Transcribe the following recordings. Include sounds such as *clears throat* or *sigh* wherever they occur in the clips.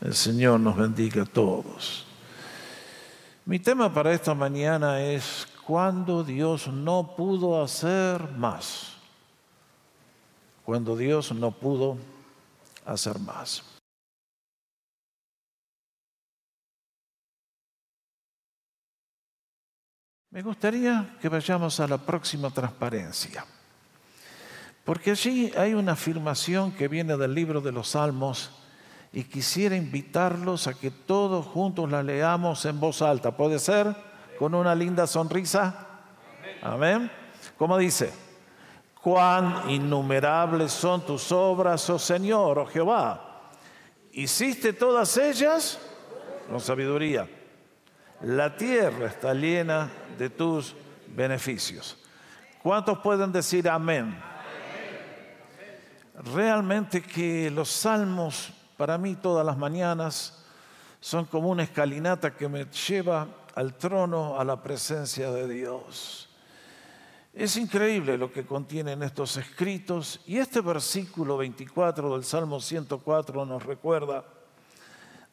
El Señor nos bendiga a todos. Mi tema para esta mañana es cuando Dios no pudo hacer más. Cuando Dios no pudo hacer más. Me gustaría que vayamos a la próxima transparencia, porque allí hay una afirmación que viene del libro de los Salmos y quisiera invitarlos a que todos juntos la leamos en voz alta. ¿Puede ser? Con una linda sonrisa. Amén. ¿Cómo dice? Cuán innumerables son tus obras, oh Señor, oh Jehová. Hiciste todas ellas con sabiduría. La tierra está llena de tus beneficios. ¿Cuántos pueden decir amén? Realmente que los salmos para mí todas las mañanas son como una escalinata que me lleva al trono, a la presencia de Dios. Es increíble lo que contienen estos escritos y este versículo 24 del Salmo 104 nos recuerda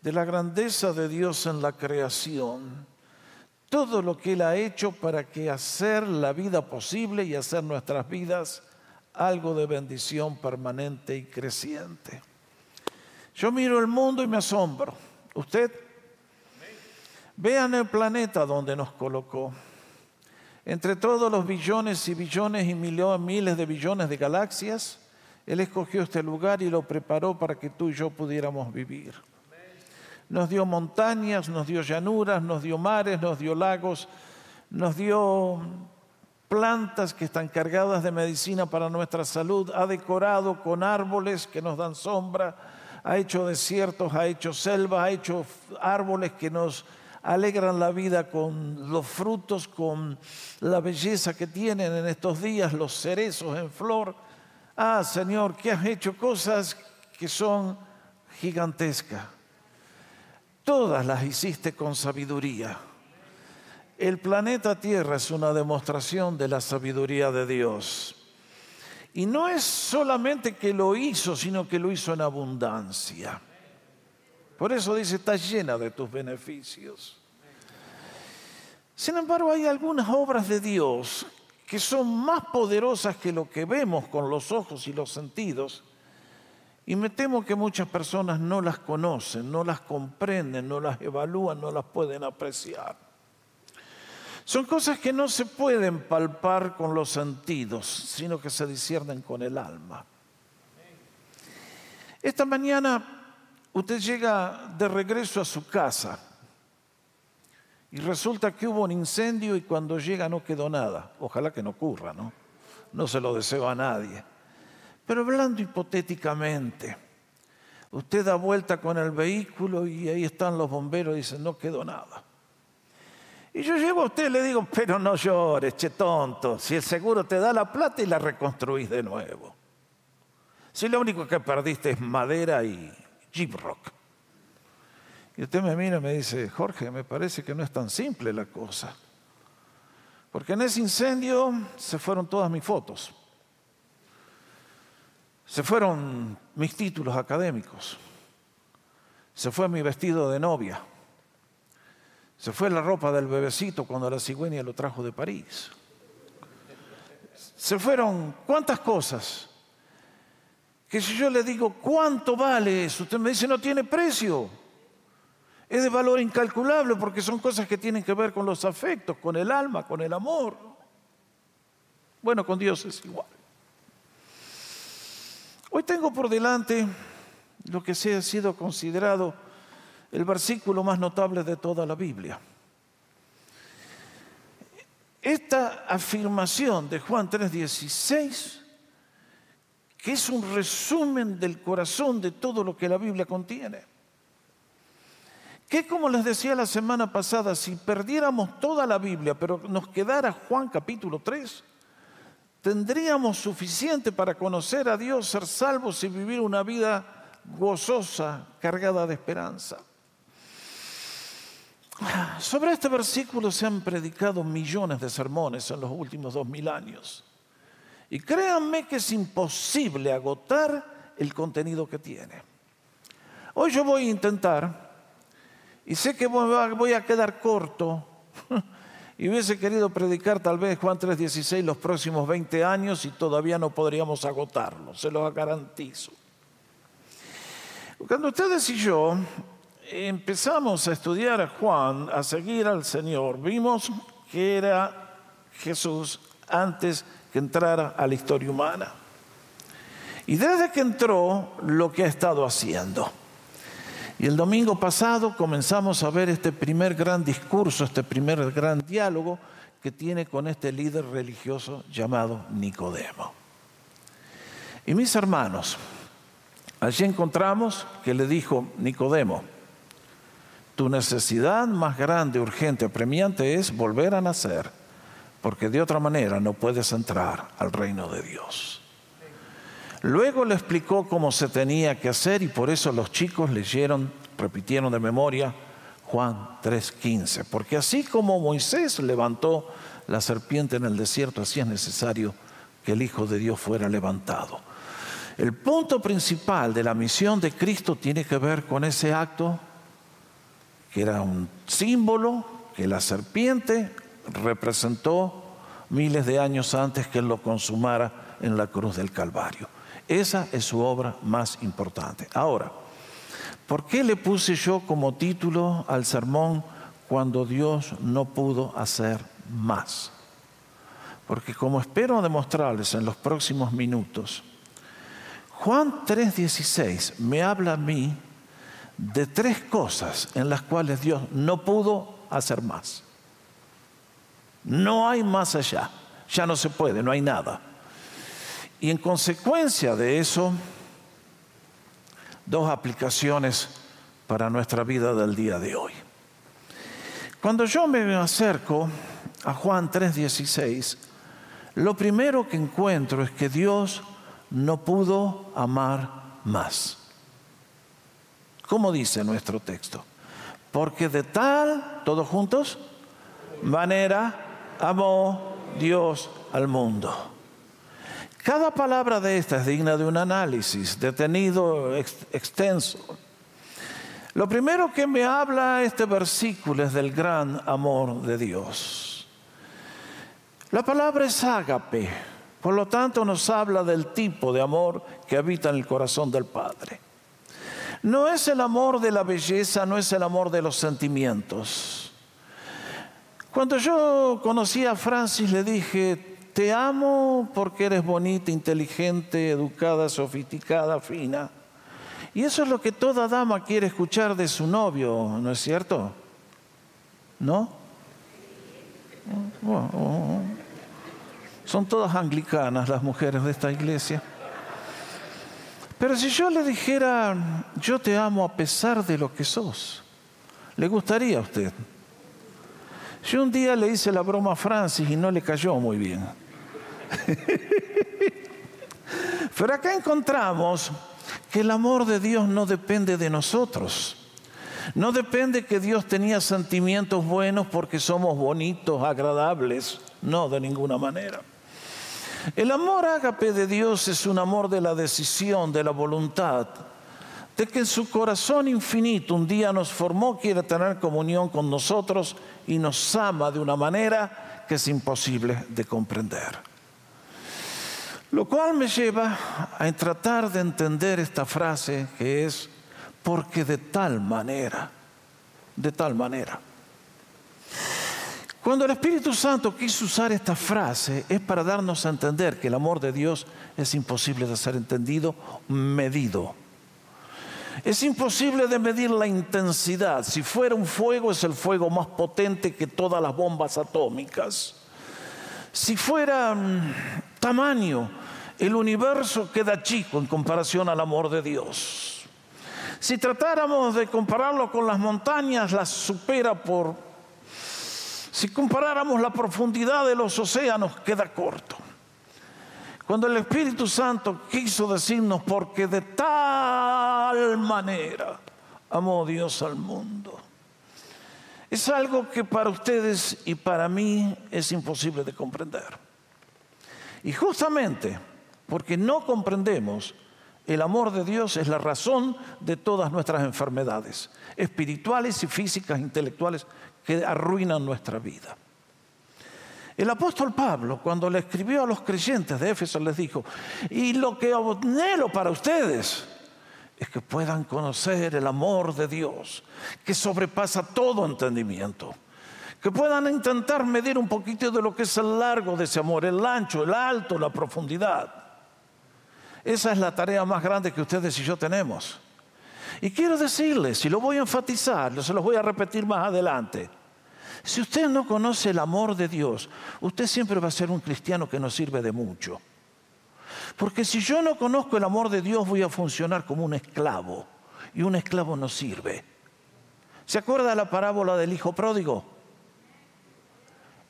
de la grandeza de Dios en la creación, todo lo que Él ha hecho para que hacer la vida posible y hacer nuestras vidas algo de bendición permanente y creciente. Yo miro el mundo y me asombro. ¿Usted? Vean el planeta donde nos colocó. Entre todos los billones y billones y miles de billones de galaxias, Él escogió este lugar y lo preparó para que tú y yo pudiéramos vivir nos dio montañas, nos dio llanuras, nos dio mares, nos dio lagos, nos dio plantas que están cargadas de medicina para nuestra salud, ha decorado con árboles que nos dan sombra, ha hecho desiertos, ha hecho selvas, ha hecho árboles que nos alegran la vida con los frutos, con la belleza que tienen en estos días, los cerezos en flor. Ah, Señor, que has hecho cosas que son gigantescas todas las hiciste con sabiduría. El planeta Tierra es una demostración de la sabiduría de Dios. Y no es solamente que lo hizo, sino que lo hizo en abundancia. Por eso dice, está llena de tus beneficios. Sin embargo, hay algunas obras de Dios que son más poderosas que lo que vemos con los ojos y los sentidos y me temo que muchas personas no las conocen, no las comprenden, no las evalúan, no las pueden apreciar. Son cosas que no se pueden palpar con los sentidos, sino que se disciernen con el alma. Esta mañana usted llega de regreso a su casa y resulta que hubo un incendio y cuando llega no quedó nada. Ojalá que no ocurra, ¿no? No se lo deseo a nadie. Pero hablando hipotéticamente, usted da vuelta con el vehículo y ahí están los bomberos y dicen, no quedó nada. Y yo llego a usted y le digo, pero no llores, che tonto, si el seguro te da la plata y la reconstruís de nuevo. Si lo único que perdiste es madera y jeep rock. Y usted me mira y me dice, Jorge, me parece que no es tan simple la cosa. Porque en ese incendio se fueron todas mis fotos. Se fueron mis títulos académicos. Se fue mi vestido de novia. Se fue la ropa del bebecito cuando la cigüeña lo trajo de París. Se fueron cuántas cosas. Que si yo le digo, ¿cuánto vale eso? Usted me dice, no tiene precio. Es de valor incalculable porque son cosas que tienen que ver con los afectos, con el alma, con el amor. Bueno, con Dios es igual. Hoy tengo por delante lo que se ha sido considerado el versículo más notable de toda la Biblia. Esta afirmación de Juan 3:16, que es un resumen del corazón de todo lo que la Biblia contiene, que como les decía la semana pasada, si perdiéramos toda la Biblia, pero nos quedara Juan capítulo 3, tendríamos suficiente para conocer a Dios, ser salvos y vivir una vida gozosa, cargada de esperanza. Sobre este versículo se han predicado millones de sermones en los últimos dos mil años. Y créanme que es imposible agotar el contenido que tiene. Hoy yo voy a intentar, y sé que voy a quedar corto, *laughs* y hubiese querido predicar tal vez Juan 3:16 los próximos 20 años y todavía no podríamos agotarlo, se lo garantizo. Cuando ustedes y yo empezamos a estudiar a Juan, a seguir al Señor, vimos que era Jesús antes que entrara a la historia humana. Y desde que entró, lo que ha estado haciendo. Y el domingo pasado comenzamos a ver este primer gran discurso, este primer gran diálogo que tiene con este líder religioso llamado Nicodemo. Y mis hermanos, allí encontramos que le dijo Nicodemo, tu necesidad más grande, urgente, apremiante es volver a nacer, porque de otra manera no puedes entrar al reino de Dios. Luego le explicó cómo se tenía que hacer y por eso los chicos leyeron, repitieron de memoria Juan 3:15, porque así como Moisés levantó la serpiente en el desierto, así es necesario que el Hijo de Dios fuera levantado. El punto principal de la misión de Cristo tiene que ver con ese acto que era un símbolo que la serpiente representó miles de años antes que él lo consumara en la cruz del Calvario. Esa es su obra más importante. Ahora, ¿por qué le puse yo como título al sermón cuando Dios no pudo hacer más? Porque como espero demostrarles en los próximos minutos, Juan 3:16 me habla a mí de tres cosas en las cuales Dios no pudo hacer más. No hay más allá, ya no se puede, no hay nada. Y en consecuencia de eso, dos aplicaciones para nuestra vida del día de hoy. Cuando yo me acerco a Juan 3:16, lo primero que encuentro es que Dios no pudo amar más. ¿Cómo dice nuestro texto? Porque de tal, todos juntos, manera amó Dios al mundo. Cada palabra de esta es digna de un análisis detenido, extenso. Lo primero que me habla este versículo es del gran amor de Dios. La palabra es ágape, por lo tanto nos habla del tipo de amor que habita en el corazón del Padre. No es el amor de la belleza, no es el amor de los sentimientos. Cuando yo conocí a Francis le dije, te amo porque eres bonita, inteligente, educada, sofisticada, fina. Y eso es lo que toda dama quiere escuchar de su novio, ¿no es cierto? ¿No? son todas anglicanas las mujeres de esta iglesia. Pero si yo le dijera, yo te amo a pesar de lo que sos, ¿le gustaría a usted? Yo un día le hice la broma a Francis y no le cayó muy bien. *laughs* Pero acá encontramos que el amor de Dios no depende de nosotros. No depende que Dios tenía sentimientos buenos porque somos bonitos, agradables. No, de ninguna manera. El amor ágape de Dios es un amor de la decisión, de la voluntad, de que en su corazón infinito un día nos formó, quiere tener comunión con nosotros y nos ama de una manera que es imposible de comprender. Lo cual me lleva a tratar de entender esta frase que es, porque de tal manera, de tal manera. Cuando el Espíritu Santo quiso usar esta frase es para darnos a entender que el amor de Dios es imposible de ser entendido, medido. Es imposible de medir la intensidad. Si fuera un fuego es el fuego más potente que todas las bombas atómicas. Si fuera mm, tamaño, el universo queda chico en comparación al amor de Dios. Si tratáramos de compararlo con las montañas, las supera por si comparáramos la profundidad de los océanos, queda corto. Cuando el Espíritu Santo quiso decirnos, porque de tal manera amó Dios al mundo, es algo que para ustedes y para mí es imposible de comprender. Y justamente porque no comprendemos, El amor de Dios es la razón de todas nuestras enfermedades, espirituales y físicas, intelectuales, que arruinan nuestra vida. El apóstol Pablo, cuando le escribió a los creyentes de Éfeso, les dijo, y lo que anhelo para ustedes es que puedan conocer el amor de Dios, que sobrepasa todo entendimiento, que puedan intentar medir un poquito de lo que es el largo de ese amor, el ancho, el alto, la profundidad. Esa es la tarea más grande que ustedes y yo tenemos. Y quiero decirles, y lo voy a enfatizar, se los voy a repetir más adelante, si usted no conoce el amor de Dios, usted siempre va a ser un cristiano que no sirve de mucho. Porque si yo no conozco el amor de Dios, voy a funcionar como un esclavo. Y un esclavo no sirve. ¿Se acuerda la parábola del hijo pródigo?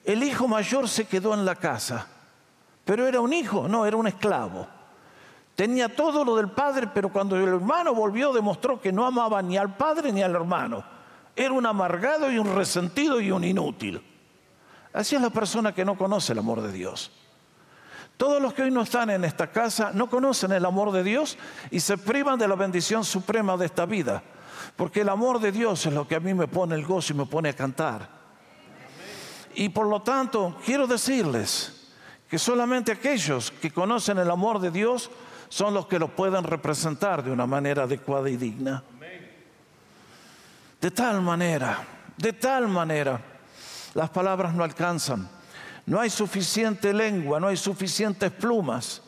El hijo mayor se quedó en la casa, pero era un hijo, no, era un esclavo. Tenía todo lo del padre, pero cuando el hermano volvió demostró que no amaba ni al padre ni al hermano. Era un amargado y un resentido y un inútil. Así es la persona que no conoce el amor de Dios. Todos los que hoy no están en esta casa no conocen el amor de Dios y se privan de la bendición suprema de esta vida. Porque el amor de Dios es lo que a mí me pone el gozo y me pone a cantar. Y por lo tanto, quiero decirles que solamente aquellos que conocen el amor de Dios son los que lo pueden representar de una manera adecuada y digna. De tal manera, de tal manera, las palabras no alcanzan. No hay suficiente lengua, no hay suficientes plumas.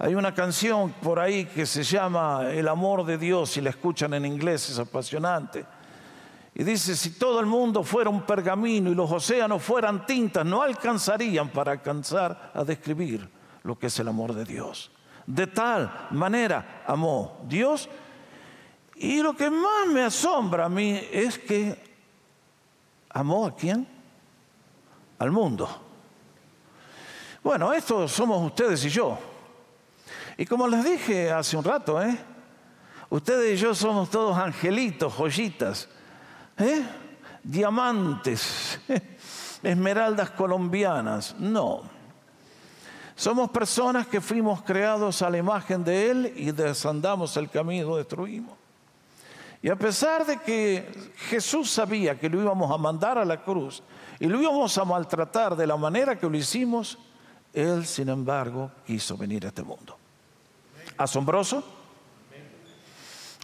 Hay una canción por ahí que se llama El amor de Dios, y la escuchan en inglés, es apasionante. Y dice, si todo el mundo fuera un pergamino y los océanos fueran tintas, no alcanzarían para alcanzar a describir lo que es el amor de Dios. De tal manera amó Dios y lo que más me asombra a mí es que amó a quién? Al mundo. Bueno, esto somos ustedes y yo. Y como les dije hace un rato, ¿eh? ustedes y yo somos todos angelitos, joyitas, ¿eh? diamantes, *laughs* esmeraldas colombianas. No. Somos personas que fuimos creados a la imagen de Él y desandamos el camino, destruimos. Y a pesar de que Jesús sabía que lo íbamos a mandar a la cruz y lo íbamos a maltratar de la manera que lo hicimos, Él, sin embargo, quiso venir a este mundo. ¿Asombroso?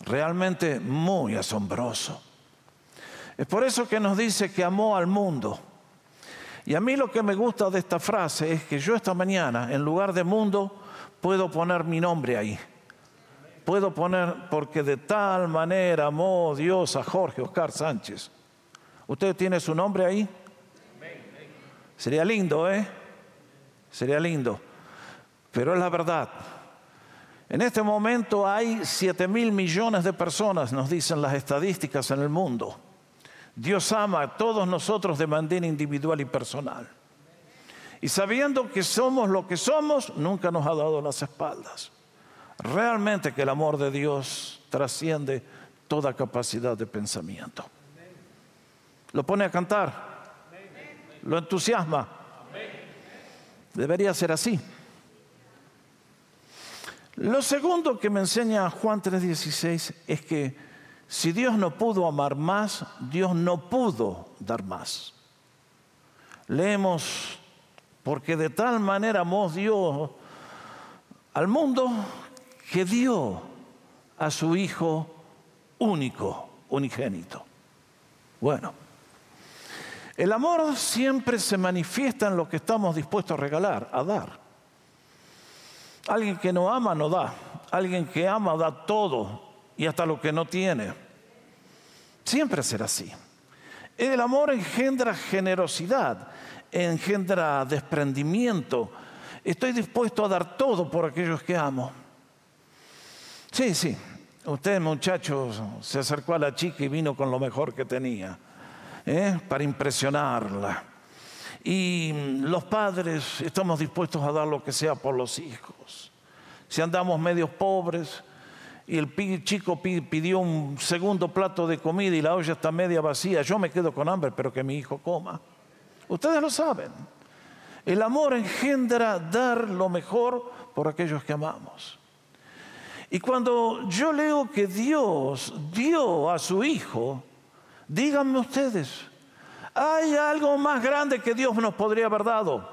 Realmente muy asombroso. Es por eso que nos dice que amó al mundo. Y a mí lo que me gusta de esta frase es que yo esta mañana, en lugar de mundo, puedo poner mi nombre ahí puedo poner, porque de tal manera amó Dios a Jorge Oscar Sánchez. ¿Usted tiene su nombre ahí? Sería lindo, ¿eh? Sería lindo. Pero es la verdad. En este momento hay 7 mil millones de personas, nos dicen las estadísticas en el mundo. Dios ama a todos nosotros de manera individual y personal. Y sabiendo que somos lo que somos, nunca nos ha dado las espaldas. Realmente que el amor de Dios trasciende toda capacidad de pensamiento. Lo pone a cantar, lo entusiasma. Debería ser así. Lo segundo que me enseña Juan 3:16 es que si Dios no pudo amar más, Dios no pudo dar más. Leemos, porque de tal manera amó Dios al mundo que dio a su Hijo único, unigénito. Bueno, el amor siempre se manifiesta en lo que estamos dispuestos a regalar, a dar. Alguien que no ama no da. Alguien que ama da todo y hasta lo que no tiene. Siempre será así. El amor engendra generosidad, engendra desprendimiento. Estoy dispuesto a dar todo por aquellos que amo. Sí, sí. Usted, muchacho, se acercó a la chica y vino con lo mejor que tenía, ¿eh? para impresionarla. Y los padres estamos dispuestos a dar lo que sea por los hijos. Si andamos medios pobres y el chico pidió un segundo plato de comida y la olla está media vacía, yo me quedo con hambre, pero que mi hijo coma. Ustedes lo saben. El amor engendra dar lo mejor por aquellos que amamos. Y cuando yo leo que Dios dio a su Hijo, díganme ustedes, ¿hay algo más grande que Dios nos podría haber dado?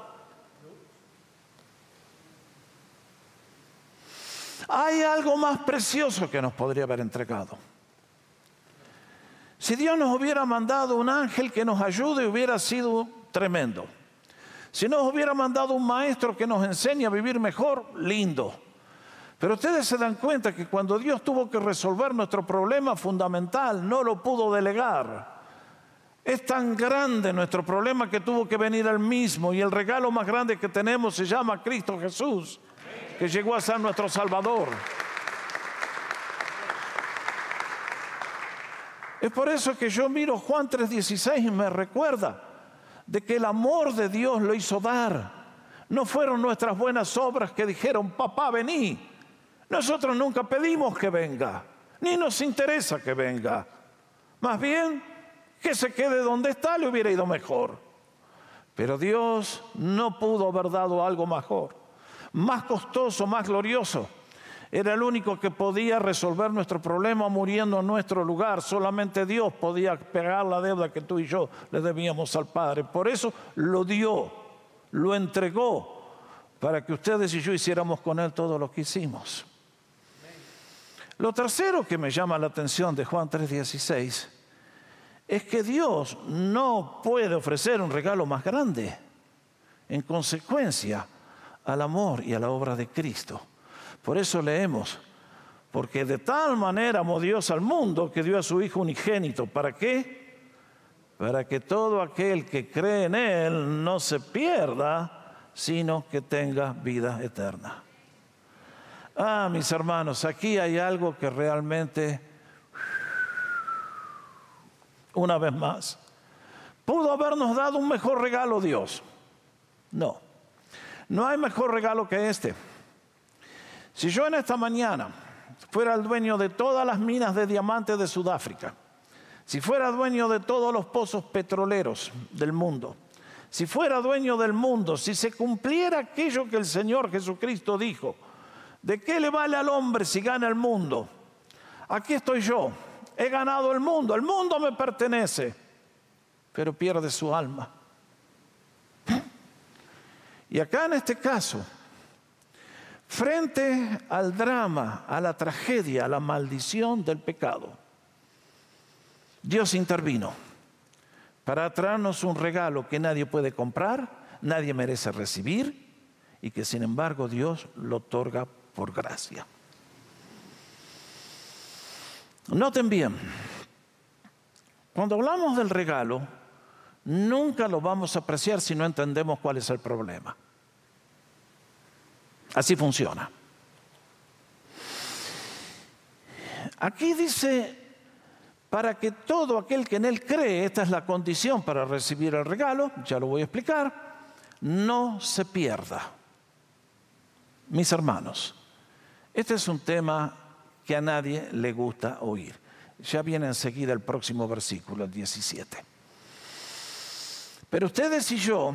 ¿Hay algo más precioso que nos podría haber entregado? Si Dios nos hubiera mandado un ángel que nos ayude, hubiera sido tremendo. Si nos hubiera mandado un maestro que nos enseñe a vivir mejor, lindo. Pero ustedes se dan cuenta que cuando Dios tuvo que resolver nuestro problema fundamental, no lo pudo delegar. Es tan grande nuestro problema que tuvo que venir al mismo y el regalo más grande que tenemos se llama Cristo Jesús, que llegó a ser nuestro Salvador. Es por eso que yo miro Juan 3:16 y me recuerda de que el amor de Dios lo hizo dar. No fueron nuestras buenas obras que dijeron, papá, vení. Nosotros nunca pedimos que venga, ni nos interesa que venga. Más bien, que se quede donde está le hubiera ido mejor. Pero Dios no pudo haber dado algo mejor, más costoso, más glorioso. Era el único que podía resolver nuestro problema muriendo en nuestro lugar. Solamente Dios podía pagar la deuda que tú y yo le debíamos al Padre. Por eso lo dio, lo entregó, para que ustedes y yo hiciéramos con Él todo lo que hicimos. Lo tercero que me llama la atención de Juan 3:16 es que Dios no puede ofrecer un regalo más grande en consecuencia al amor y a la obra de Cristo. Por eso leemos, porque de tal manera amó Dios al mundo que dio a su Hijo unigénito. ¿Para qué? Para que todo aquel que cree en Él no se pierda, sino que tenga vida eterna. Ah, mis hermanos, aquí hay algo que realmente, una vez más, pudo habernos dado un mejor regalo Dios. No, no hay mejor regalo que este. Si yo en esta mañana fuera el dueño de todas las minas de diamantes de Sudáfrica, si fuera dueño de todos los pozos petroleros del mundo, si fuera dueño del mundo, si se cumpliera aquello que el Señor Jesucristo dijo, ¿de qué le vale al hombre si gana el mundo? Aquí estoy yo, he ganado el mundo, el mundo me pertenece, pero pierde su alma. Y acá en este caso, Frente al drama, a la tragedia, a la maldición del pecado, Dios intervino para traernos un regalo que nadie puede comprar, nadie merece recibir y que sin embargo Dios lo otorga por gracia. Noten bien, cuando hablamos del regalo, nunca lo vamos a apreciar si no entendemos cuál es el problema. Así funciona. Aquí dice, para que todo aquel que en él cree, esta es la condición para recibir el regalo, ya lo voy a explicar, no se pierda. Mis hermanos, este es un tema que a nadie le gusta oír. Ya viene enseguida el próximo versículo, el 17. Pero ustedes y yo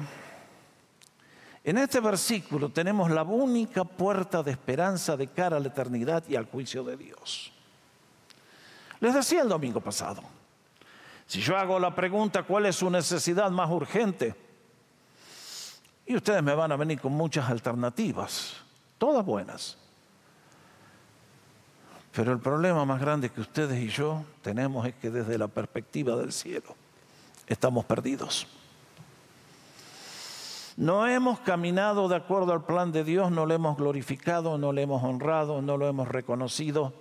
en este versículo tenemos la única puerta de esperanza de cara a la eternidad y al juicio de Dios. Les decía el domingo pasado, si yo hago la pregunta cuál es su necesidad más urgente, y ustedes me van a venir con muchas alternativas, todas buenas. Pero el problema más grande que ustedes y yo tenemos es que desde la perspectiva del cielo estamos perdidos. No hemos caminado de acuerdo al plan de Dios, no lo hemos glorificado, no lo hemos honrado, no lo hemos reconocido.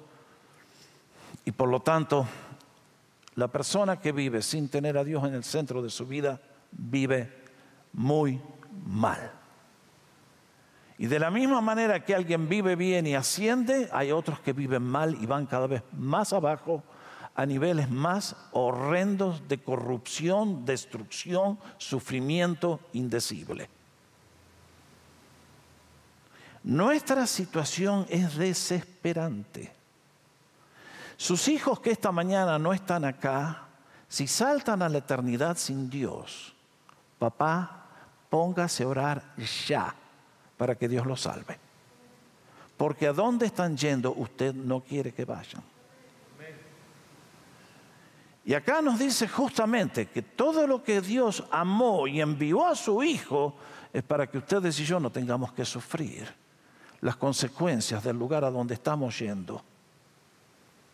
Y por lo tanto, la persona que vive sin tener a Dios en el centro de su vida vive muy mal. Y de la misma manera que alguien vive bien y asciende, hay otros que viven mal y van cada vez más abajo a niveles más horrendos de corrupción, destrucción, sufrimiento indecible. Nuestra situación es desesperante. Sus hijos que esta mañana no están acá, si saltan a la eternidad sin Dios, papá, póngase a orar ya para que Dios los salve. porque a dónde están yendo usted no quiere que vayan. Y acá nos dice justamente que todo lo que Dios amó y envió a su Hijo es para que ustedes y yo no tengamos que sufrir las consecuencias del lugar a donde estamos yendo,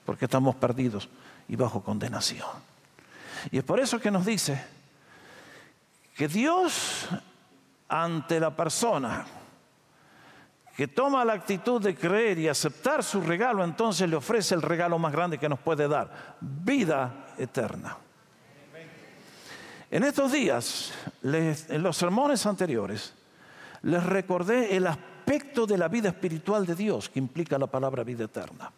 porque estamos perdidos y bajo condenación. Y es por eso que nos dice que Dios ante la persona que toma la actitud de creer y aceptar su regalo, entonces le ofrece el regalo más grande que nos puede dar, vida eterna. En estos días, en los sermones anteriores, les recordé el aspecto de la vida espiritual de Dios que implica la palabra vida eterna.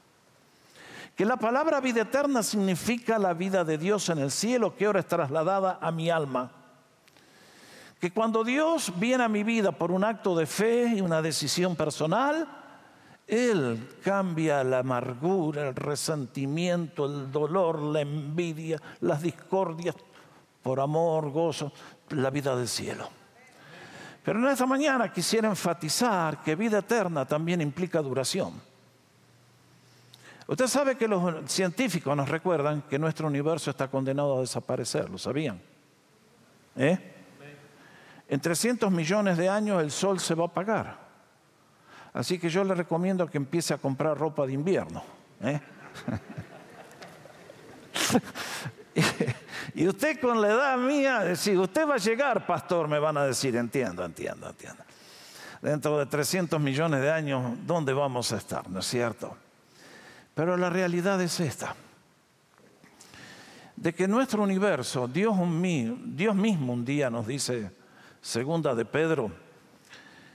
Que la palabra vida eterna significa la vida de Dios en el cielo que ahora es trasladada a mi alma que cuando Dios viene a mi vida por un acto de fe y una decisión personal, Él cambia la amargura, el resentimiento, el dolor, la envidia, las discordias por amor, gozo, la vida del cielo. Pero en esta mañana quisiera enfatizar que vida eterna también implica duración. Usted sabe que los científicos nos recuerdan que nuestro universo está condenado a desaparecer, ¿lo sabían? ¿Eh? En 300 millones de años el sol se va a apagar. Así que yo le recomiendo que empiece a comprar ropa de invierno. ¿eh? *laughs* y usted con la edad mía, si usted va a llegar, pastor, me van a decir, entiendo, entiendo, entiendo. Dentro de 300 millones de años, ¿dónde vamos a estar? ¿No es cierto? Pero la realidad es esta, de que nuestro universo, Dios mismo un día nos dice, segunda de Pedro,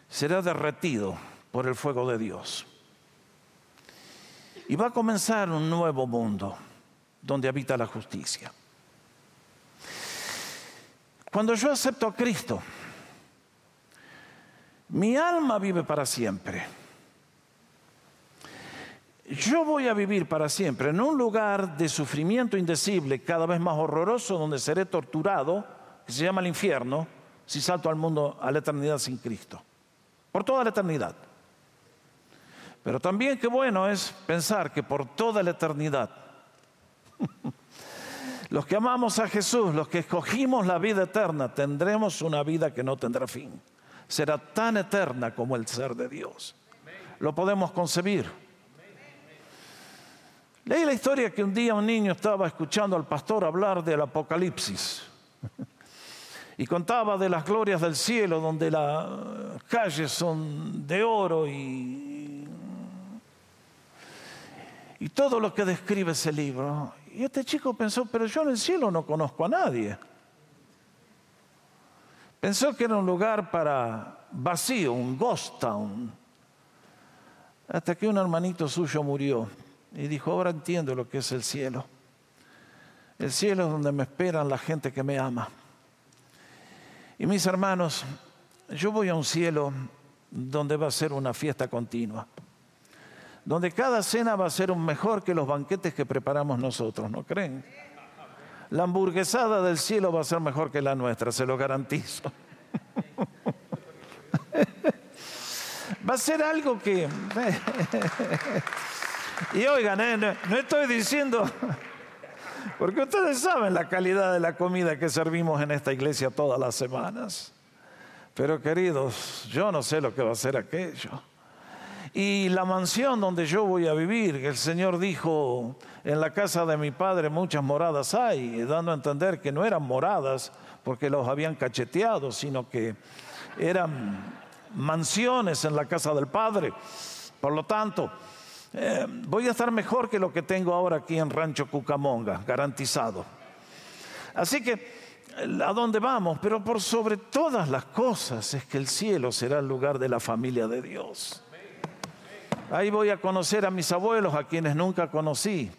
será derretido por el fuego de Dios. Y va a comenzar un nuevo mundo donde habita la justicia. Cuando yo acepto a Cristo, mi alma vive para siempre. Yo voy a vivir para siempre en un lugar de sufrimiento indecible, cada vez más horroroso, donde seré torturado, que se llama el infierno, si salto al mundo, a la eternidad sin Cristo. Por toda la eternidad. Pero también qué bueno es pensar que por toda la eternidad, *laughs* los que amamos a Jesús, los que escogimos la vida eterna, tendremos una vida que no tendrá fin. Será tan eterna como el ser de Dios. Lo podemos concebir. Leí la historia que un día un niño estaba escuchando al pastor hablar del Apocalipsis. *laughs* y contaba de las glorias del cielo, donde las calles son de oro y, todo lo que describe ese libro. Y este chico pensó, pero yo en el cielo no conozco a nadie. Pensó que era un lugar para vacío, un ghost town. Hasta que un hermanito suyo murió y dijo, ahora entiendo lo que es el cielo. El cielo es donde me esperan la gente que me ama. Y mis hermanos, yo voy a un cielo donde va a ser una fiesta continua, donde cada cena va a ser un mejor que los banquetes que preparamos nosotros, ¿no creen? La hamburguesada del cielo va a ser mejor que la nuestra, se lo garantizo. *laughs* va a ser algo que... *laughs* y oigan, ¿eh? no estoy diciendo porque ustedes saben la calidad de la comida que servimos en esta iglesia todas las semanas. Pero queridos, yo no sé lo que va a ser aquello. Y la mansión donde yo voy a vivir, el Señor dijo, en la casa de mi padre muchas moradas hay, dando a entender que no eran moradas porque los habían cacheteado, sino que eran mansiones en la casa del Padre. Por lo tanto, eh, voy a estar mejor que lo que tengo ahora aquí en Rancho Cucamonga, garantizado. Así que, ¿a dónde vamos? Pero por sobre todas las cosas es que el cielo será el lugar de la familia de Dios. Ahí voy a conocer a mis abuelos, a quienes nunca conocí.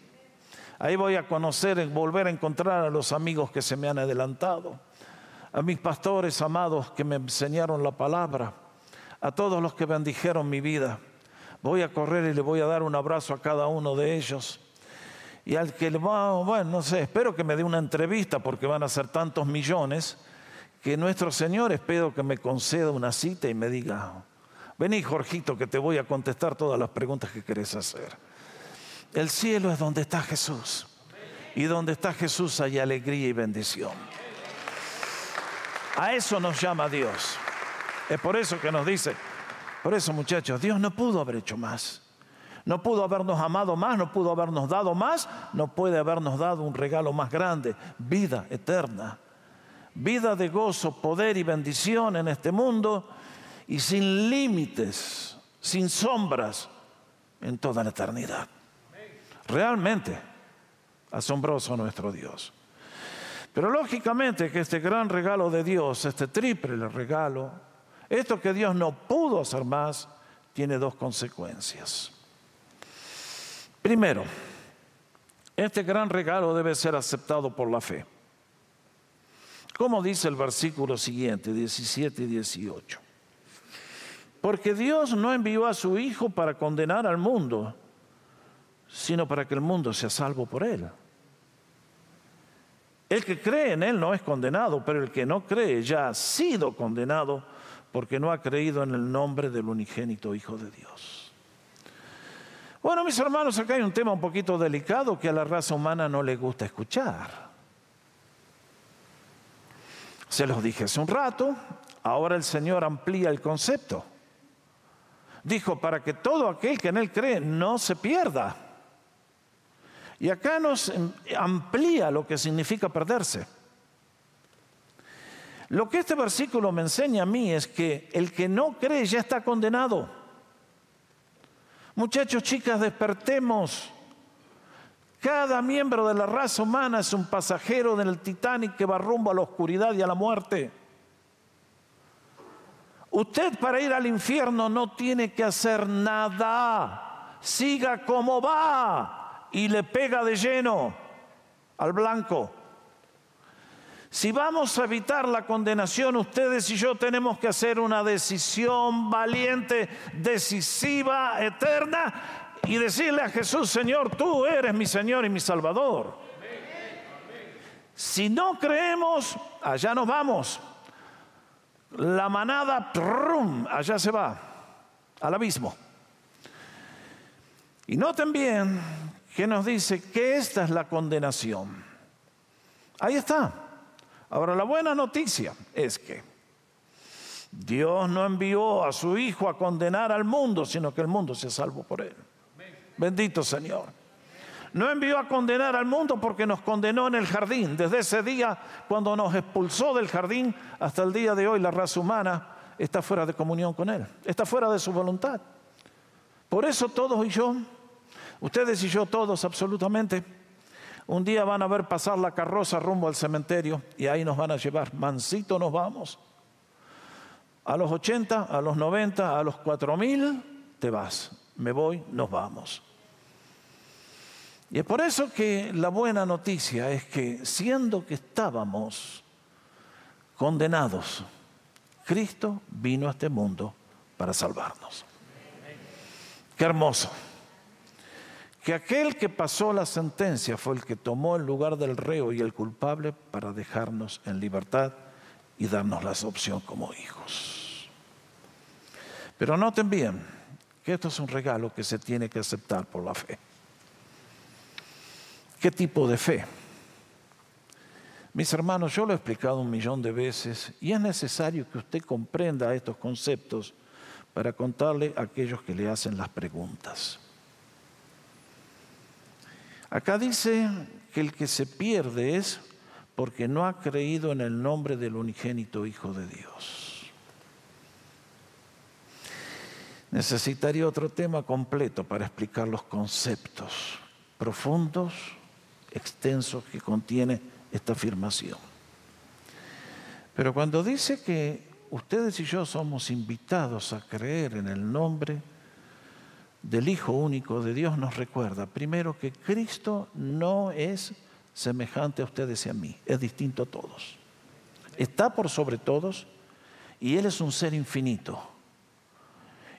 Ahí voy a conocer, volver a encontrar a los amigos que se me han adelantado, a mis pastores amados que me enseñaron la palabra, a todos los que bendijeron mi vida voy a correr y le voy a dar un abrazo a cada uno de ellos. Y al que le va, bueno, no sé, espero que me dé una entrevista porque van a ser tantos millones, que nuestro Señor espero que me conceda una cita y me diga, Vení, Jorgito, que te voy a contestar todas las preguntas que querés hacer. El cielo es donde está Jesús. Y donde está Jesús hay alegría y bendición. A eso nos llama Dios. Es por eso que nos dice, por eso muchachos, Dios no pudo haber hecho más. No pudo habernos amado más, no pudo habernos dado más, no puede habernos dado un regalo más grande, vida eterna. Vida de gozo, poder y bendición en este mundo y sin límites, sin sombras en toda la eternidad. Realmente asombroso nuestro Dios. Pero lógicamente que este gran regalo de Dios, este triple regalo, esto que Dios no pudo hacer más, tiene dos consecuencias. Primero, este gran regalo debe ser aceptado por la fe. Como dice el versículo siguiente, 17 y 18. Porque Dios no envió a su Hijo para condenar al mundo, sino para que el mundo sea salvo por él. El que cree en él no es condenado, pero el que no cree ya ha sido condenado porque no ha creído en el nombre del unigénito Hijo de Dios. Bueno, mis hermanos, acá hay un tema un poquito delicado que a la raza humana no le gusta escuchar. Se los dije hace un rato, ahora el Señor amplía el concepto. Dijo, para que todo aquel que en Él cree no se pierda y acá nos amplía lo que significa perderse. Lo que este versículo me enseña a mí es que el que no cree ya está condenado. Muchachos, chicas, despertemos. Cada miembro de la raza humana es un pasajero del Titanic que va rumbo a la oscuridad y a la muerte. Usted para ir al infierno no tiene que hacer nada. Siga como va y le pega de lleno al blanco. Si vamos a evitar la condenación, ustedes y yo tenemos que hacer una decisión valiente, decisiva, eterna y decirle a Jesús, Señor, tú eres mi Señor y mi Salvador. Si no creemos, allá nos vamos. La manada, allá se va, al abismo. Y noten bien que nos dice que esta es la condenación. Ahí está. Ahora la buena noticia es que Dios no envió a su Hijo a condenar al mundo, sino que el mundo se salvó por él. Bendito Señor. No envió a condenar al mundo porque nos condenó en el jardín. Desde ese día, cuando nos expulsó del jardín, hasta el día de hoy la raza humana está fuera de comunión con Él, está fuera de su voluntad. Por eso todos y yo Ustedes y yo todos, absolutamente. Un día van a ver pasar la carroza rumbo al cementerio y ahí nos van a llevar. Mansito nos vamos. A los 80, a los 90, a los 4000, te vas. Me voy, nos vamos. Y es por eso que la buena noticia es que siendo que estábamos condenados, Cristo vino a este mundo para salvarnos. Qué hermoso que aquel que pasó la sentencia fue el que tomó el lugar del reo y el culpable para dejarnos en libertad y darnos la opción como hijos. Pero noten bien que esto es un regalo que se tiene que aceptar por la fe. ¿Qué tipo de fe? Mis hermanos, yo lo he explicado un millón de veces y es necesario que usted comprenda estos conceptos para contarle a aquellos que le hacen las preguntas. Acá dice que el que se pierde es porque no ha creído en el nombre del unigénito Hijo de Dios. Necesitaría otro tema completo para explicar los conceptos profundos, extensos que contiene esta afirmación. Pero cuando dice que ustedes y yo somos invitados a creer en el nombre del Hijo único de Dios nos recuerda, primero, que Cristo no es semejante a ustedes y a mí, es distinto a todos. Está por sobre todos y Él es un ser infinito.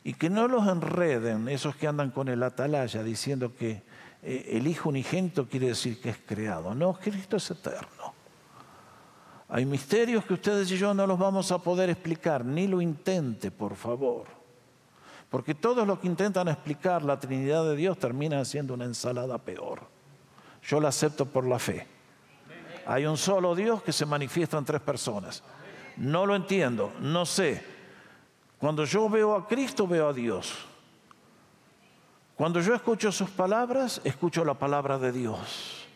Y que no los enreden esos que andan con el atalaya diciendo que eh, el Hijo unigénito quiere decir que es creado. No, Cristo es eterno. Hay misterios que ustedes y yo no los vamos a poder explicar, ni lo intente, por favor. Porque todos los que intentan explicar la Trinidad de Dios terminan siendo una ensalada peor. Yo la acepto por la fe. Hay un solo Dios que se manifiesta en tres personas. No lo entiendo, no sé. Cuando yo veo a Cristo, veo a Dios. Cuando yo escucho sus palabras, escucho la palabra de Dios.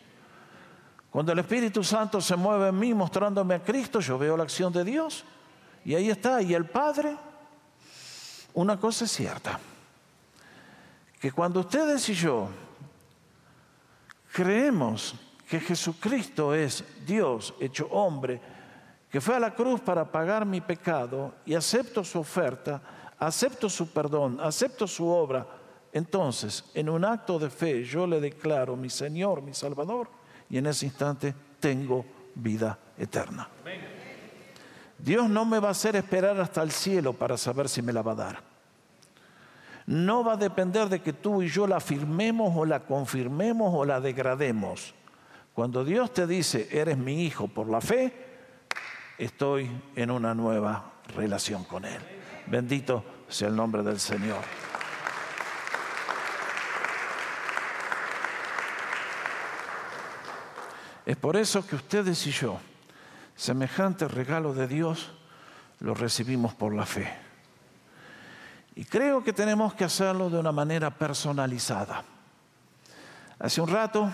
Cuando el Espíritu Santo se mueve en mí mostrándome a Cristo, yo veo la acción de Dios. Y ahí está. Y el Padre, una cosa es cierta, que cuando ustedes y yo creemos que Jesucristo es Dios hecho hombre, que fue a la cruz para pagar mi pecado y acepto su oferta, acepto su perdón, acepto su obra, entonces, en un acto de fe, yo le declaro mi Señor, mi Salvador, y en ese instante tengo vida eterna. Dios no me va a hacer esperar hasta el cielo para saber si me la va a dar. No va a depender de que tú y yo la afirmemos o la confirmemos o la degrademos. Cuando Dios te dice, eres mi hijo por la fe, estoy en una nueva relación con Él. Bendito sea el nombre del Señor. Es por eso que ustedes y yo, semejante regalo de Dios, lo recibimos por la fe. Y creo que tenemos que hacerlo de una manera personalizada. Hace un rato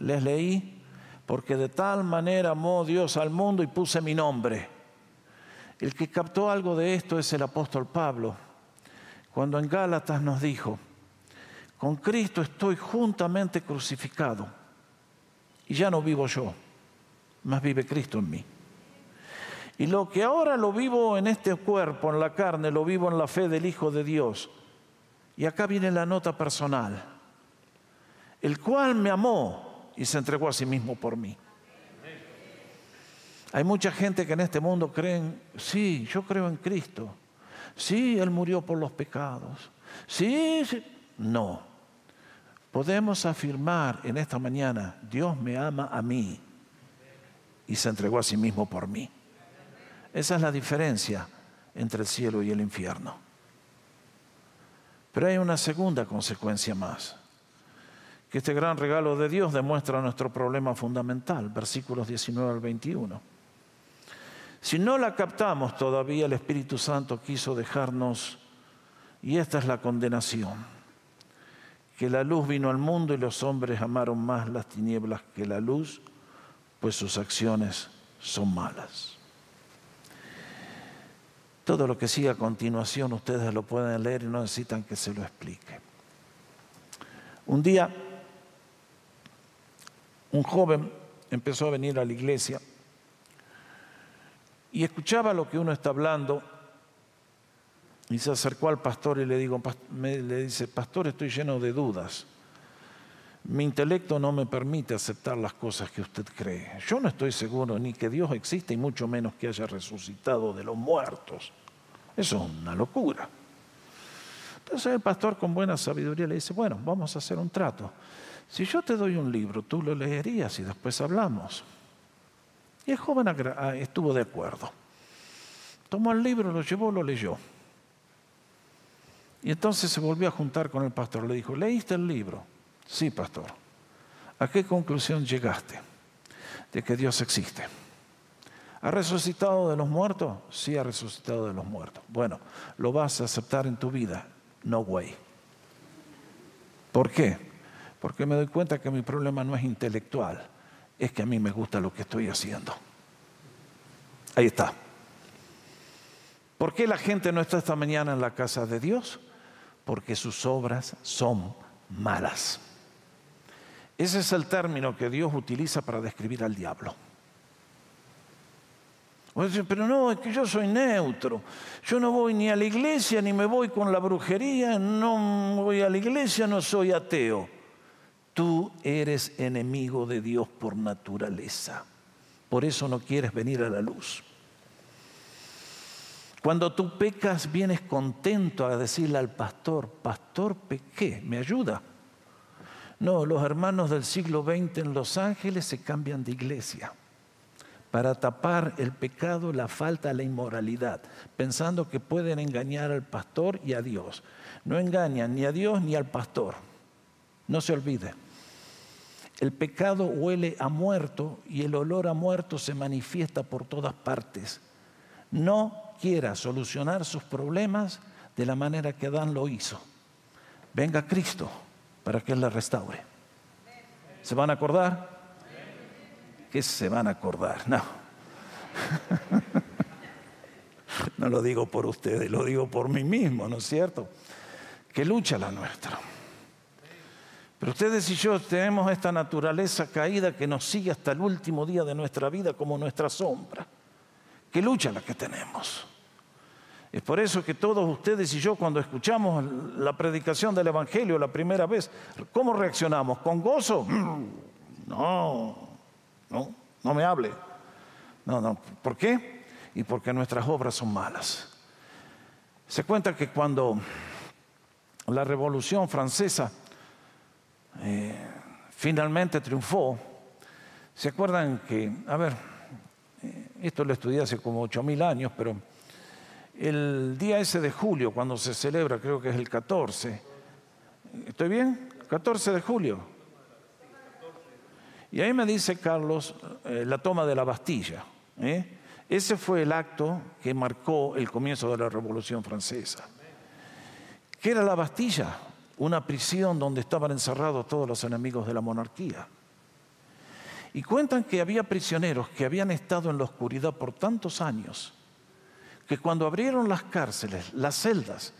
les leí, porque de tal manera amó Dios al mundo y puse mi nombre. El que captó algo de esto es el apóstol Pablo, cuando en Gálatas nos dijo, con Cristo estoy juntamente crucificado y ya no vivo yo, más vive Cristo en mí. Y lo que ahora lo vivo en este cuerpo, en la carne, lo vivo en la fe del Hijo de Dios. Y acá viene la nota personal. El cual me amó y se entregó a sí mismo por mí. Hay mucha gente que en este mundo creen, sí, yo creo en Cristo. Sí, Él murió por los pecados. Sí, sí. no podemos afirmar en esta mañana, Dios me ama a mí y se entregó a sí mismo por mí. Esa es la diferencia entre el cielo y el infierno. Pero hay una segunda consecuencia más, que este gran regalo de Dios demuestra nuestro problema fundamental, versículos 19 al 21. Si no la captamos todavía, el Espíritu Santo quiso dejarnos, y esta es la condenación que la luz vino al mundo y los hombres amaron más las tinieblas que la luz, pues sus acciones son malas. Todo lo que sigue a continuación ustedes lo pueden leer y no necesitan que se lo explique. Un día, un joven empezó a venir a la iglesia y escuchaba lo que uno está hablando y se acercó al pastor y le, digo, le dice, pastor, estoy lleno de dudas. Mi intelecto no me permite aceptar las cosas que usted cree. Yo no estoy seguro ni que Dios existe y mucho menos que haya resucitado de los muertos. Eso es una locura. Entonces el pastor con buena sabiduría le dice, bueno, vamos a hacer un trato. Si yo te doy un libro, tú lo leerías y después hablamos. Y el joven ah, estuvo de acuerdo. Tomó el libro, lo llevó, lo leyó. Y entonces se volvió a juntar con el pastor. Le dijo, ¿leíste el libro? Sí, pastor. ¿A qué conclusión llegaste? De que Dios existe. ¿Ha resucitado de los muertos? Sí, ha resucitado de los muertos. Bueno, lo vas a aceptar en tu vida. No way. ¿Por qué? Porque me doy cuenta que mi problema no es intelectual, es que a mí me gusta lo que estoy haciendo. Ahí está. ¿Por qué la gente no está esta mañana en la casa de Dios? porque sus obras son malas. Ese es el término que Dios utiliza para describir al diablo. Pero no, es que yo soy neutro. Yo no voy ni a la iglesia, ni me voy con la brujería, no voy a la iglesia, no soy ateo. Tú eres enemigo de Dios por naturaleza. Por eso no quieres venir a la luz. Cuando tú pecas, vienes contento a decirle al pastor, pastor, pequé, ¿me ayuda? No, los hermanos del siglo XX en Los Ángeles se cambian de iglesia para tapar el pecado, la falta, la inmoralidad, pensando que pueden engañar al pastor y a Dios. No engañan ni a Dios ni al pastor. No se olvide. El pecado huele a muerto y el olor a muerto se manifiesta por todas partes. No quiera solucionar sus problemas de la manera que Adán lo hizo. Venga Cristo para que Él le restaure. ¿Se van a acordar? ¿Qué se van a acordar? No. *laughs* No lo digo por ustedes, lo digo por mí mismo, ¿no es cierto? Que lucha la nuestra. Pero ustedes y yo tenemos esta naturaleza caída que nos sigue hasta el último día de nuestra vida como nuestra sombra. Que lucha la que tenemos. Es por eso que todos ustedes y yo cuando escuchamos la predicación del Evangelio la primera vez, ¿cómo reaccionamos? ¿Con gozo? *clears throat* No, no, no me hable. No, no. ¿Por qué? Y porque nuestras obras son malas. Se cuenta que cuando la Revolución Francesa eh, finalmente triunfó, ¿se acuerdan que, a ver, eh, esto lo estudié hace como ocho mil años, pero el día ese de julio, cuando se celebra, creo que es el 14, ¿estoy bien? 14 de julio. Y ahí me dice Carlos eh, la toma de la Bastilla. Ese fue el acto que marcó el comienzo de la Revolución Francesa. ¿Qué era la Bastilla? una prisión donde estaban encerrados todos los enemigos de la monarquía. Y cuentan que había prisioneros que habían estado en la oscuridad por tantos años, que cuando abrieron las cárceles, las celdas,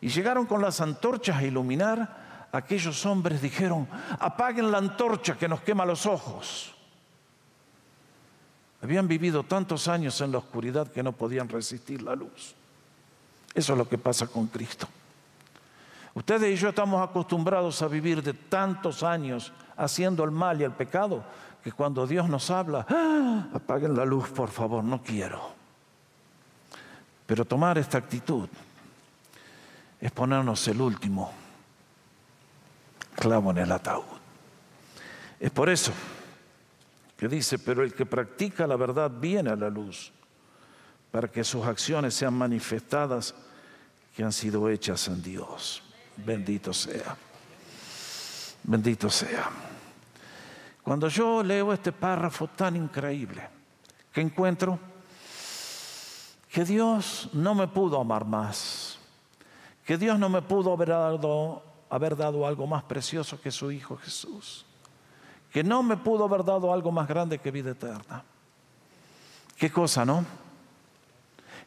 y llegaron con las antorchas a iluminar, aquellos hombres dijeron, apaguen la antorcha que nos quema los ojos. Habían vivido tantos años en la oscuridad que no podían resistir la luz. Eso es lo que pasa con Cristo. Ustedes y yo estamos acostumbrados a vivir de tantos años haciendo el mal y el pecado que cuando Dios nos habla, ¡Ah! apaguen la luz, por favor, no quiero. Pero tomar esta actitud es ponernos el último clavo en el ataúd. Es por eso que dice, pero el que practica la verdad viene a la luz, para que sus acciones sean manifestadas que han sido hechas en Dios. Bendito sea. Bendito sea. Cuando yo leo este párrafo tan increíble, que encuentro que Dios no me pudo amar más, que Dios no me pudo haber dado, haber dado algo más precioso que su Hijo Jesús, que no me pudo haber dado algo más grande que vida eterna. Qué cosa, ¿no?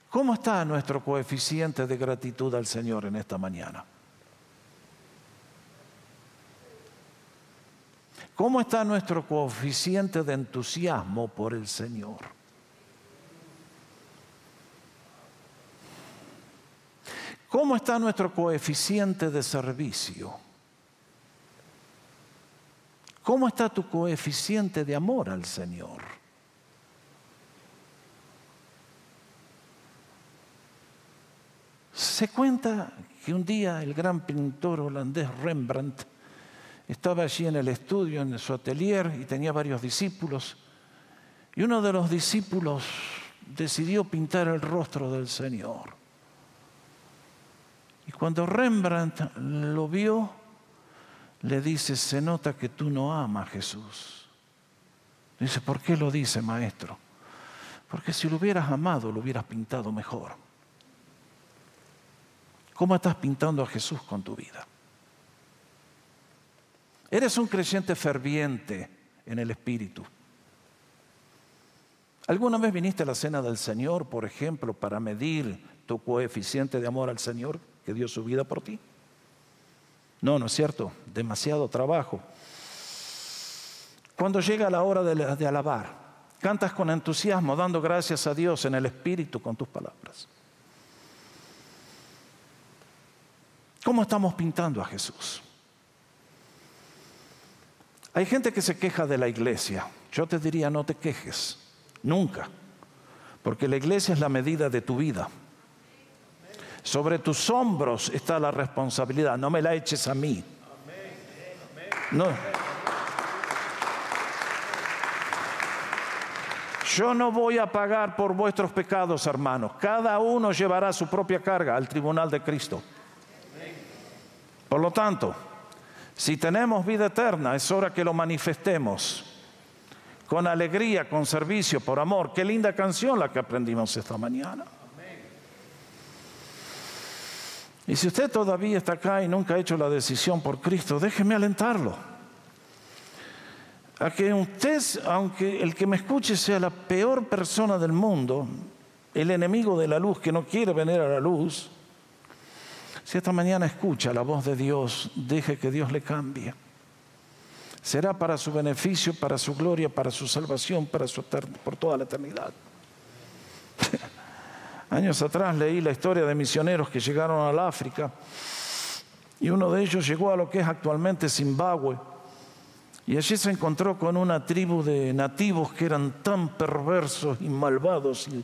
¿Cómo está nuestro coeficiente de gratitud al Señor en esta mañana? ¿Cómo está nuestro coeficiente de entusiasmo por el Señor? ¿Cómo está nuestro coeficiente de servicio? ¿Cómo está tu coeficiente de amor al Señor? Se cuenta que un día el gran pintor holandés Rembrandt estaba allí en el estudio, en su atelier, y tenía varios discípulos. Y uno de los discípulos decidió pintar el rostro del Señor. Y cuando Rembrandt lo vio, le dice, se nota que tú no amas a Jesús. Dice, ¿por qué lo dice, maestro? Porque si lo hubieras amado, lo hubieras pintado mejor. ¿Cómo estás pintando a Jesús con tu vida? Eres un creyente ferviente en el Espíritu. ¿Alguna vez viniste a la cena del Señor, por ejemplo, para medir tu coeficiente de amor al Señor que dio su vida por ti? No, no es cierto, demasiado trabajo. Cuando llega la hora de, de alabar, cantas con entusiasmo, dando gracias a Dios en el Espíritu con tus palabras. ¿Cómo estamos pintando a Jesús? Hay gente que se queja de la iglesia. Yo te diría, no te quejes, nunca, porque la iglesia es la medida de tu vida. Sobre tus hombros está la responsabilidad, no me la eches a mí. No. Yo no voy a pagar por vuestros pecados, hermanos. Cada uno llevará su propia carga al tribunal de Cristo. Por lo tanto, si tenemos vida eterna, es hora que lo manifestemos con alegría, con servicio, por amor. Qué linda canción la que aprendimos esta mañana. Y si usted todavía está acá y nunca ha hecho la decisión por Cristo, déjeme alentarlo. A que usted, aunque el que me escuche sea la peor persona del mundo, el enemigo de la luz que no quiere venir a la luz, si esta mañana escucha la voz de Dios, deje que Dios le cambie. Será para su beneficio, para su gloria, para su salvación, para su por toda la eternidad. Años atrás leí la historia de misioneros que llegaron al África y uno de ellos llegó a lo que es actualmente Zimbabue y allí se encontró con una tribu de nativos que eran tan perversos y malvados y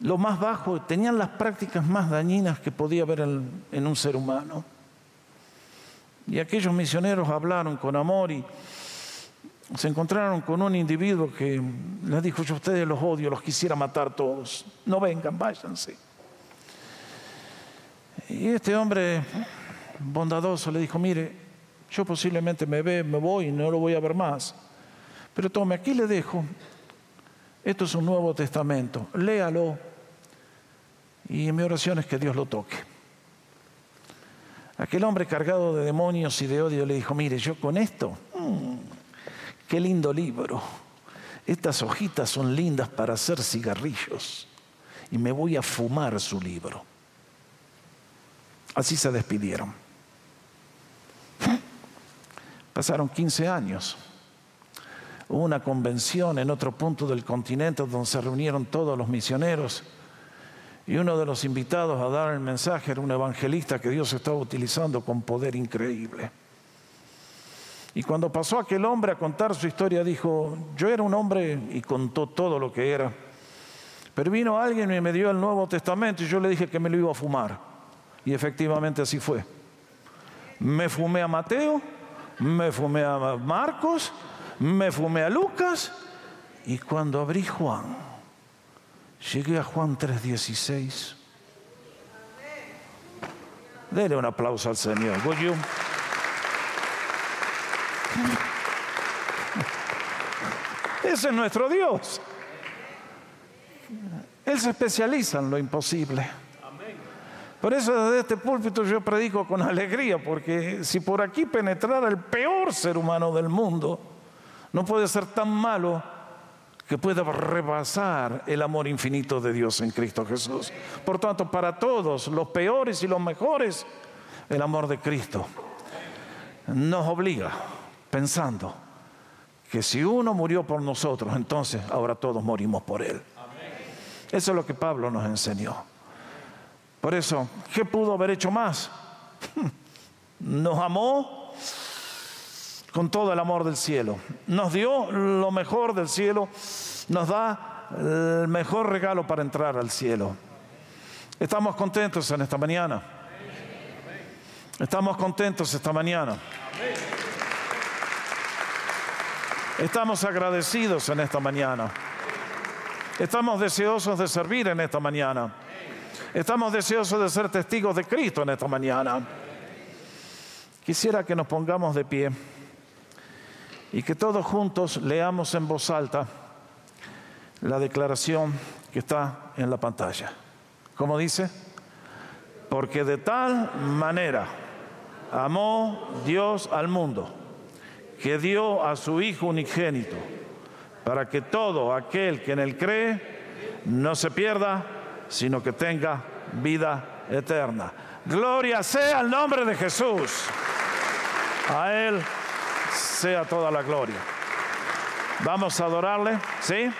lo más bajo, tenían las prácticas más dañinas que podía haber en, en un ser humano. Y aquellos misioneros hablaron con amor y se encontraron con un individuo que les dijo, yo a ustedes los odio, los quisiera matar todos, no vengan, váyanse. Y este hombre bondadoso le dijo, mire, yo posiblemente me ve, me voy no lo voy a ver más, pero tome, aquí le dejo, esto es un Nuevo Testamento, léalo. Y mi oración es que Dios lo toque. Aquel hombre cargado de demonios y de odio le dijo, mire, yo con esto... Mm, Qué lindo libro. Estas hojitas son lindas para hacer cigarrillos y me voy a fumar su libro. Así se despidieron. Pasaron 15 años. Hubo una convención en otro punto del continente donde se reunieron todos los misioneros y uno de los invitados a dar el mensaje era un evangelista que Dios estaba utilizando con poder increíble. Y cuando pasó aquel hombre a contar su historia, dijo, yo era un hombre y contó todo lo que era. Pero vino alguien y me dio el Nuevo Testamento y yo le dije que me lo iba a fumar. Y efectivamente así fue. Me fumé a Mateo, me fumé a Marcos, me fumé a Lucas y cuando abrí Juan, llegué a Juan 3:16. Dele un aplauso al Señor. Ese es nuestro Dios. Él se especializa en lo imposible. Por eso desde este púlpito yo predico con alegría, porque si por aquí penetrara el peor ser humano del mundo, no puede ser tan malo que pueda rebasar el amor infinito de Dios en Cristo Jesús. Por tanto, para todos, los peores y los mejores, el amor de Cristo nos obliga pensando que si uno murió por nosotros, entonces ahora todos morimos por él. Eso es lo que Pablo nos enseñó. Por eso, ¿qué pudo haber hecho más? *laughs* Nos amó con todo el amor del cielo. Nos dio lo mejor del cielo. Nos da el mejor regalo para entrar al cielo. Estamos contentos en esta mañana. Estamos contentos esta mañana. Estamos agradecidos en esta mañana. Estamos deseosos de servir en esta mañana. Estamos deseosos de ser testigos de Cristo en esta mañana. Quisiera que nos pongamos de pie y que todos juntos leamos en voz alta la declaración que está en la pantalla. ¿Cómo dice? Porque de tal manera amó Dios al mundo que dio a su Hijo unigénito, para que todo aquel que en él cree no se pierda, sino que tenga vida eterna. Gloria sea el nombre de Jesús. A Él sea toda la gloria. Vamos a adorarle, ¿sí?